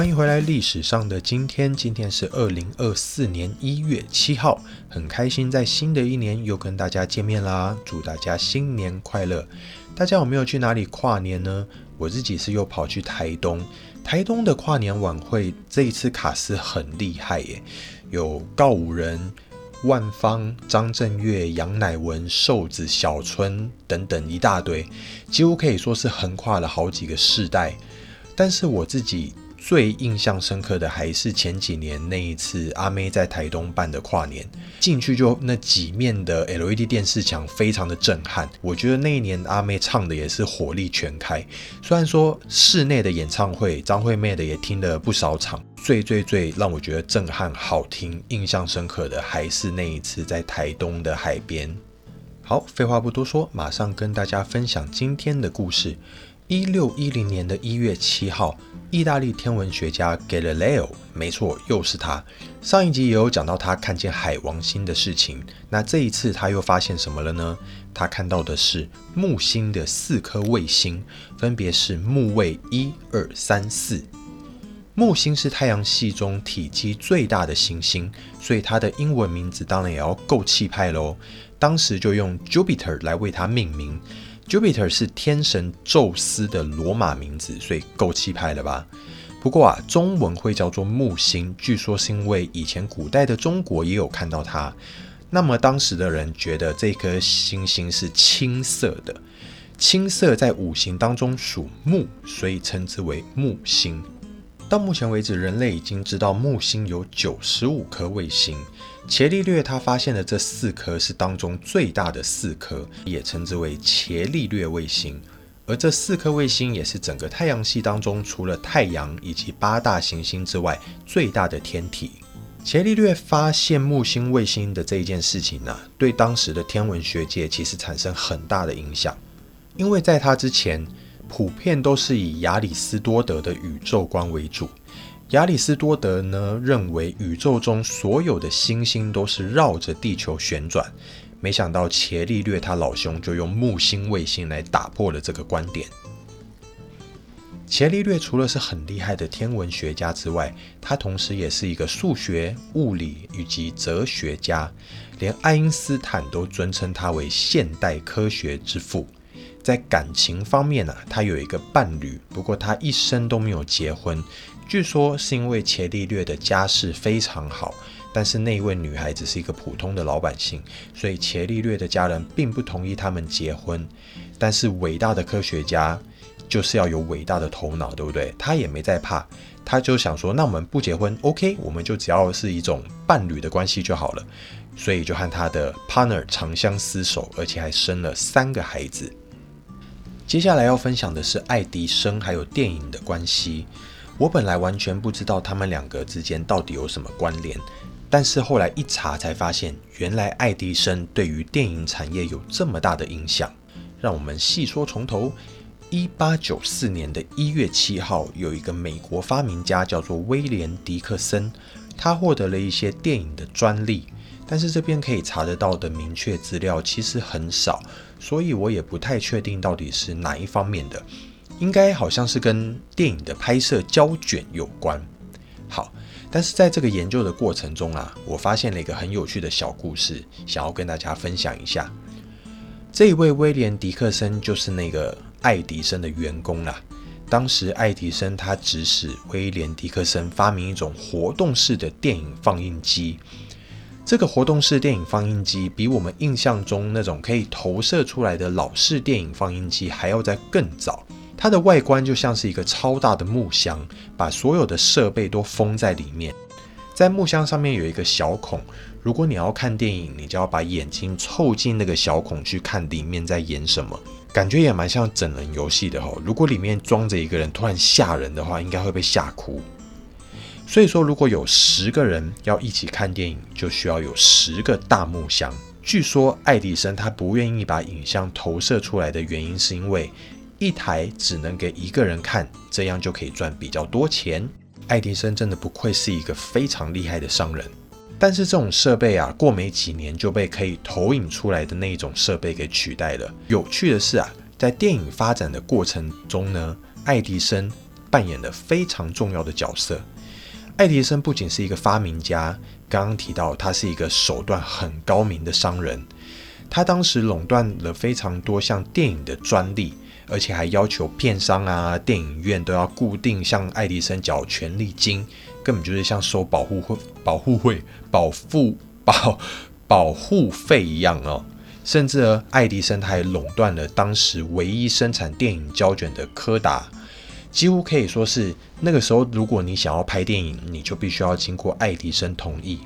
欢迎回来，历史上的今天，今天是二零二四年一月七号，很开心在新的一年又跟大家见面啦，祝大家新年快乐！大家有没有去哪里跨年呢？我自己是又跑去台东，台东的跨年晚会这一次卡斯很厉害耶，有告五人、万芳、张震岳、杨乃文、瘦子、小春等等一大堆，几乎可以说是横跨了好几个世代，但是我自己。最印象深刻的还是前几年那一次阿妹在台东办的跨年，进去就那几面的 LED 电视墙，非常的震撼。我觉得那一年阿妹唱的也是火力全开。虽然说室内的演唱会张惠妹的也听了不少场，最最最让我觉得震撼、好听、印象深刻的还是那一次在台东的海边。好，废话不多说，马上跟大家分享今天的故事。一六一零年的一月七号，意大利天文学家 Galileo，没错，又是他。上一集也有讲到他看见海王星的事情。那这一次他又发现什么了呢？他看到的是木星的四颗卫星，分别是木卫一、二、三、四。木星是太阳系中体积最大的行星，所以它的英文名字当然也要够气派喽。当时就用 Jupiter 来为它命名。Jupiter 是天神宙斯的罗马名字，所以够气派了吧？不过啊，中文会叫做木星，据说是因为以前古代的中国也有看到它。那么当时的人觉得这颗星星是青色的，青色在五行当中属木，所以称之为木星。到目前为止，人类已经知道木星有九十五颗卫星。伽利略他发现的这四颗是当中最大的四颗，也称之为伽利略卫星。而这四颗卫星也是整个太阳系当中除了太阳以及八大行星之外最大的天体。伽利略发现木星卫星的这一件事情呢，对当时的天文学界其实产生很大的影响，因为在他之前，普遍都是以亚里士多德的宇宙观为主。亚里士多德呢认为宇宙中所有的星星都是绕着地球旋转，没想到伽利略他老兄就用木星卫星来打破了这个观点。伽利略除了是很厉害的天文学家之外，他同时也是一个数学、物理以及哲学家，连爱因斯坦都尊称他为现代科学之父。在感情方面呢，他有一个伴侣，不过他一生都没有结婚。据说是因为伽利略的家世非常好，但是那一位女孩子是一个普通的老百姓，所以伽利略的家人并不同意他们结婚。但是伟大的科学家就是要有伟大的头脑，对不对？他也没在怕，他就想说，那我们不结婚，OK，我们就只要是一种伴侣的关系就好了。所以就和他的 partner 长相厮守，而且还生了三个孩子。接下来要分享的是爱迪生还有电影的关系。我本来完全不知道他们两个之间到底有什么关联，但是后来一查才发现，原来爱迪生对于电影产业有这么大的影响。让我们细说从头。一八九四年的一月七号，有一个美国发明家叫做威廉·迪克森，他获得了一些电影的专利，但是这边可以查得到的明确资料其实很少，所以我也不太确定到底是哪一方面的。应该好像是跟电影的拍摄胶卷有关。好，但是在这个研究的过程中啊，我发现了一个很有趣的小故事，想要跟大家分享一下。这一位威廉·迪克森就是那个爱迪生的员工啦。当时爱迪生他指使威廉·迪克森发明一种活动式的电影放映机。这个活动式电影放映机比我们印象中那种可以投射出来的老式电影放映机还要在更早。它的外观就像是一个超大的木箱，把所有的设备都封在里面。在木箱上面有一个小孔，如果你要看电影，你就要把眼睛凑近那个小孔去看里面在演什么，感觉也蛮像整人游戏的吼。如果里面装着一个人突然吓人的话，应该会被吓哭。所以说，如果有十个人要一起看电影，就需要有十个大木箱。据说爱迪生他不愿意把影像投射出来的原因，是因为。一台只能给一个人看，这样就可以赚比较多钱。爱迪生真的不愧是一个非常厉害的商人。但是这种设备啊，过没几年就被可以投影出来的那一种设备给取代了。有趣的是啊，在电影发展的过程中呢，爱迪生扮演了非常重要的角色。爱迪生不仅是一个发明家，刚刚提到他是一个手段很高明的商人。他当时垄断了非常多项电影的专利，而且还要求片商啊、电影院都要固定向爱迪生缴权利金，根本就是像收保护会、保护会、保护保保护费一样哦。甚至呢，爱迪生他还垄断了当时唯一生产电影胶卷的柯达。几乎可以说是那个时候，如果你想要拍电影，你就必须要经过爱迪生同意。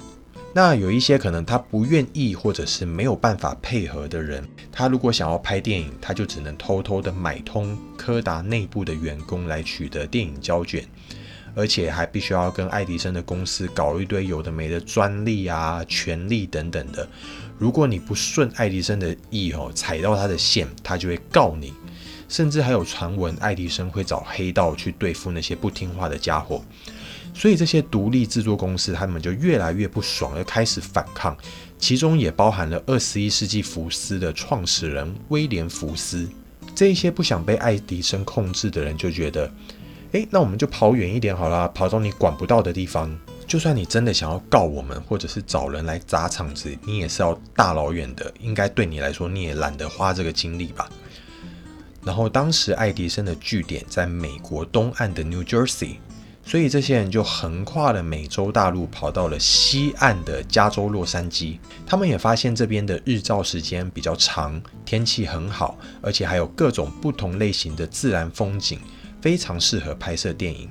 那有一些可能他不愿意或者是没有办法配合的人，他如果想要拍电影，他就只能偷偷的买通柯达内部的员工来取得电影胶卷，而且还必须要跟爱迪生的公司搞一堆有的没的专利啊、权利等等的。如果你不顺爱迪生的意哦，踩到他的线，他就会告你。甚至还有传闻，爱迪生会找黑道去对付那些不听话的家伙，所以这些独立制作公司他们就越来越不爽，而开始反抗，其中也包含了二十一世纪福斯的创始人威廉福斯。这一些不想被爱迪生控制的人就觉得，诶，那我们就跑远一点好了，跑到你管不到的地方。就算你真的想要告我们，或者是找人来砸场子，你也是要大老远的，应该对你来说你也懒得花这个精力吧。然后当时爱迪生的据点在美国东岸的 New Jersey，所以这些人就横跨了美洲大陆，跑到了西岸的加州洛杉矶。他们也发现这边的日照时间比较长，天气很好，而且还有各种不同类型的自然风景，非常适合拍摄电影。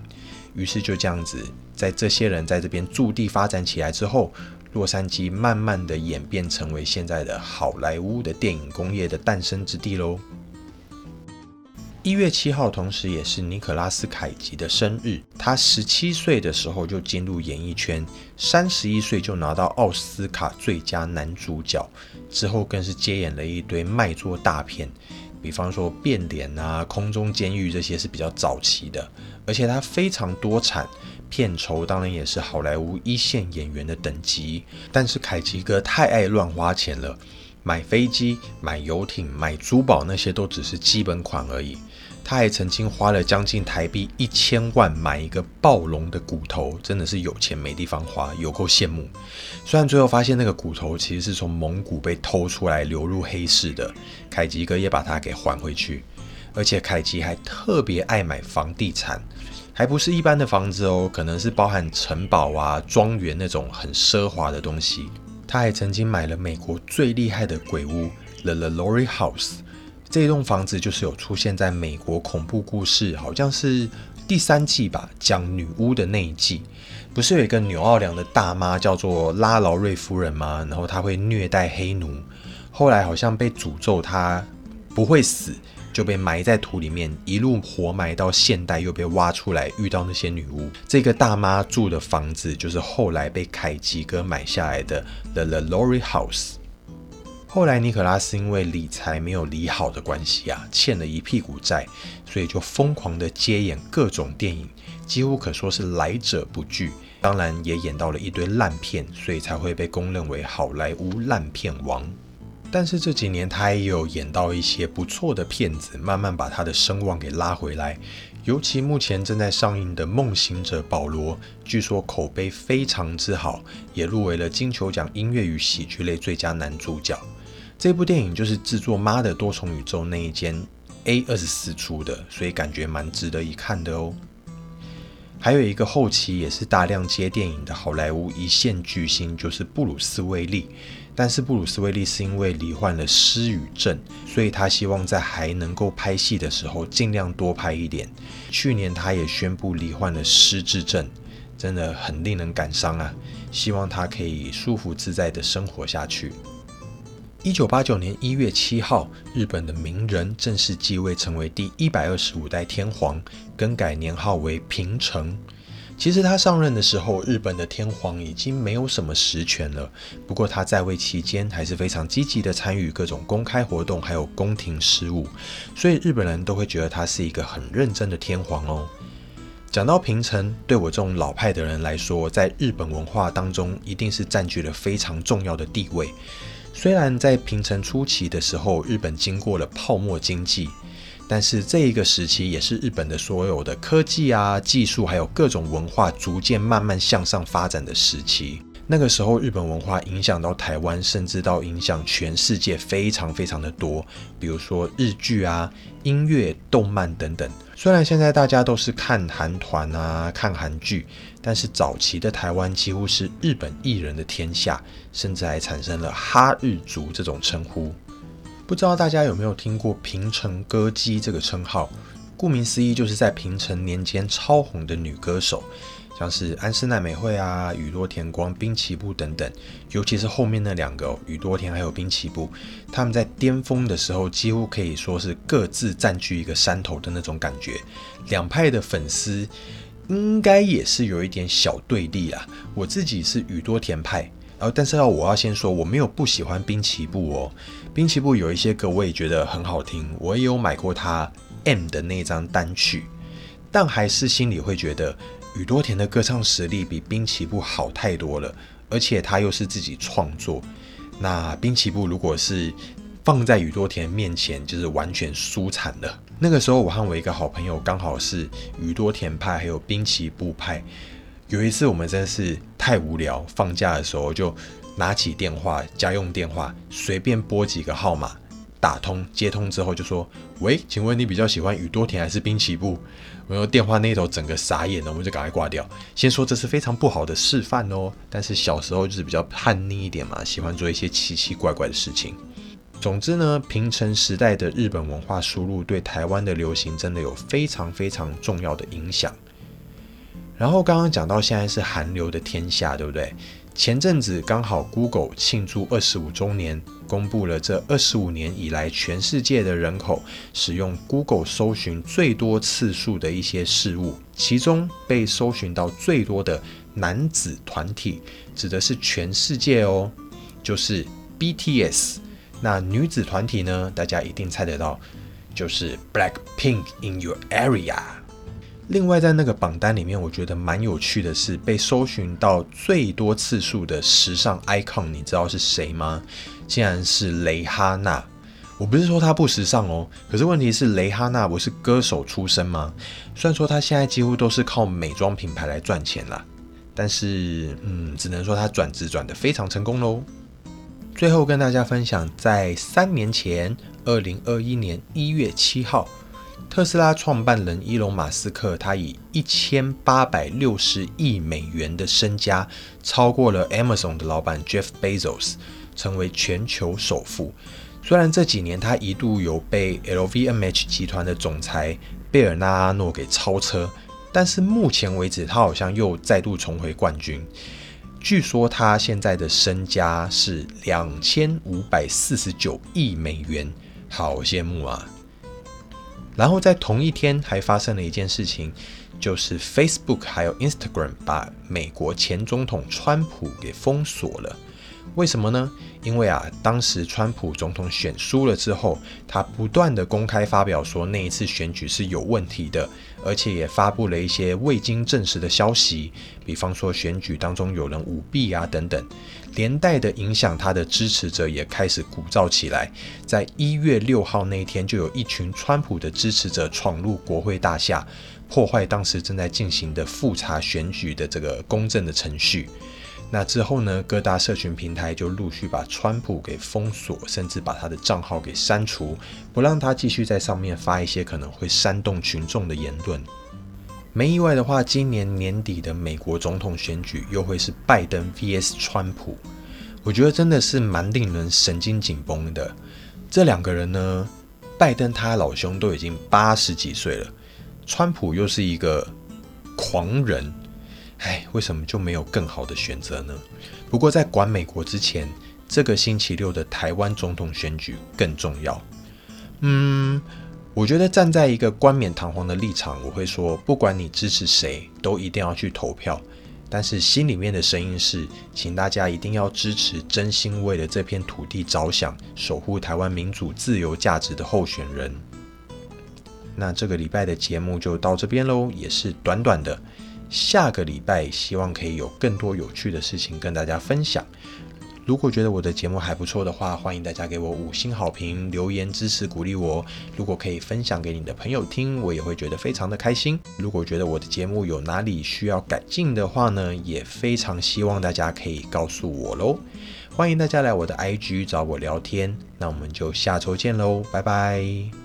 于是就这样子，在这些人在这边驻地发展起来之后，洛杉矶慢慢的演变成为现在的好莱坞的电影工业的诞生之地喽。一月七号，同时也是尼可拉斯凯奇的生日。他十七岁的时候就进入演艺圈，三十一岁就拿到奥斯卡最佳男主角，之后更是接演了一堆卖座大片，比方说《变脸》啊，《空中监狱》这些是比较早期的。而且他非常多产，片酬当然也是好莱坞一线演员的等级。但是凯奇哥太爱乱花钱了。买飞机、买游艇、买珠宝，那些都只是基本款而已。他还曾经花了将近台币一千万买一个暴龙的骨头，真的是有钱没地方花，有够羡慕。虽然最后发现那个骨头其实是从蒙古被偷出来流入黑市的，凯吉哥也把它给还回去。而且凯吉还特别爱买房地产，还不是一般的房子哦，可能是包含城堡啊、庄园那种很奢华的东西。他还曾经买了美国最厉害的鬼屋 The Lori House，这栋房子就是有出现在美国恐怖故事，好像是第三季吧，讲女巫的那一季，不是有一个纽奥良的大妈叫做拉劳瑞夫人吗？然后她会虐待黑奴，后来好像被诅咒她不会死。就被埋在土里面，一路活埋到现代，又被挖出来，遇到那些女巫。这个大妈住的房子，就是后来被凯吉哥买下来的 The Lori House。后来尼可拉斯因为理财没有理好的关系啊，欠了一屁股债，所以就疯狂的接演各种电影，几乎可说是来者不拒。当然也演到了一堆烂片，所以才会被公认为好莱坞烂片王。但是这几年他也有演到一些不错的片子，慢慢把他的声望给拉回来。尤其目前正在上映的《梦行者保罗》，据说口碑非常之好，也入围了金球奖音乐与喜剧类最佳男主角。这部电影就是制作《妈的多重宇宙》那一间 A 二十四出的，所以感觉蛮值得一看的哦。还有一个后期也是大量接电影的好莱坞一线巨星，就是布鲁斯威利。但是布鲁斯威利是因为罹患了失语症，所以他希望在还能够拍戏的时候尽量多拍一点。去年他也宣布罹患了失智症，真的很令人感伤啊！希望他可以舒服自在的生活下去。一九八九年一月七号，日本的名人正式继位，成为第一百二十五代天皇，更改年号为平成。其实他上任的时候，日本的天皇已经没有什么实权了。不过他在位期间还是非常积极的参与各种公开活动，还有宫廷事务，所以日本人都会觉得他是一个很认真的天皇哦。讲到平成，对我这种老派的人来说，在日本文化当中一定是占据了非常重要的地位。虽然在平成初期的时候，日本经过了泡沫经济。但是这一个时期也是日本的所有的科技啊、技术还有各种文化逐渐慢慢向上发展的时期。那个时候，日本文化影响到台湾，甚至到影响全世界，非常非常的多。比如说日剧啊、音乐、动漫等等。虽然现在大家都是看韩团啊、看韩剧，但是早期的台湾几乎是日本艺人的天下，甚至还产生了哈日族这种称呼。不知道大家有没有听过平成歌姬这个称号？顾名思义，就是在平成年间超红的女歌手。像是安室奈美惠啊、宇多田光、滨崎步等等，尤其是后面那两个宇多田还有滨崎步，他们在巅峰的时候，几乎可以说是各自占据一个山头的那种感觉。两派的粉丝应该也是有一点小对立啦。我自己是宇多田派，然后但是要我要先说，我没有不喜欢滨崎步哦。滨崎步有一些歌我也觉得很好听，我也有买过他 M 的那张单曲，但还是心里会觉得。宇多田的歌唱实力比滨崎步好太多了，而且他又是自己创作。那滨崎步如果是放在宇多田面前，就是完全输惨了。那个时候，我和我一个好朋友刚好是宇多田派，还有滨崎步派。有一次，我们真的是太无聊，放假的时候就拿起电话，家用电话，随便拨几个号码。打通接通之后就说：“喂，请问你比较喜欢宇多田还是滨崎步？”我用电话那头整个傻眼了，我们就赶快挂掉。先说这是非常不好的示范哦。但是小时候就是比较叛逆一点嘛，喜欢做一些奇奇怪怪的事情。总之呢，平成时代的日本文化输入对台湾的流行真的有非常非常重要的影响。然后刚刚讲到现在是韩流的天下，对不对？前阵子刚好 Google 庆祝二十五周年，公布了这二十五年以来全世界的人口使用 Google 搜寻最多次数的一些事物，其中被搜寻到最多的男子团体，指的是全世界哦，就是 BTS。那女子团体呢？大家一定猜得到，就是 Blackpink in your area。另外，在那个榜单里面，我觉得蛮有趣的是，被搜寻到最多次数的时尚 icon，你知道是谁吗？竟然是蕾哈娜。我不是说她不时尚哦，可是问题是蕾哈娜不是歌手出身吗？虽然说她现在几乎都是靠美妆品牌来赚钱啦，但是，嗯，只能说她转职转得非常成功喽。最后跟大家分享，在三年前，二零二一年一月七号。特斯拉创办人伊隆马斯克，他以一千八百六十亿美元的身家，超过了 Amazon 的老板 Jeff Bezos，成为全球首富。虽然这几年他一度有被 LVMH 集团的总裁贝尔纳阿诺给超车，但是目前为止，他好像又再度重回冠军。据说他现在的身家是两千五百四十九亿美元，好羡慕啊！然后在同一天还发生了一件事情，就是 Facebook 还有 Instagram 把美国前总统川普给封锁了。为什么呢？因为啊，当时川普总统选输了之后，他不断的公开发表说那一次选举是有问题的，而且也发布了一些未经证实的消息，比方说选举当中有人舞弊啊等等，连带的影响他的支持者也开始鼓噪起来。在一月六号那一天，就有一群川普的支持者闯入国会大厦，破坏当时正在进行的复查选举的这个公正的程序。那之后呢？各大社群平台就陆续把川普给封锁，甚至把他的账号给删除，不让他继续在上面发一些可能会煽动群众的言论。没意外的话，今年年底的美国总统选举又会是拜登 VS 川普。我觉得真的是蛮令人神经紧绷的。这两个人呢，拜登他老兄都已经八十几岁了，川普又是一个狂人。哎，为什么就没有更好的选择呢？不过在管美国之前，这个星期六的台湾总统选举更重要。嗯，我觉得站在一个冠冕堂皇的立场，我会说，不管你支持谁，都一定要去投票。但是心里面的声音是，请大家一定要支持真心为了这片土地着想、守护台湾民主自由价值的候选人。那这个礼拜的节目就到这边喽，也是短短的。下个礼拜希望可以有更多有趣的事情跟大家分享。如果觉得我的节目还不错的话，欢迎大家给我五星好评，留言支持鼓励我。如果可以分享给你的朋友听，我也会觉得非常的开心。如果觉得我的节目有哪里需要改进的话呢，也非常希望大家可以告诉我喽。欢迎大家来我的 IG 找我聊天，那我们就下周见喽，拜拜。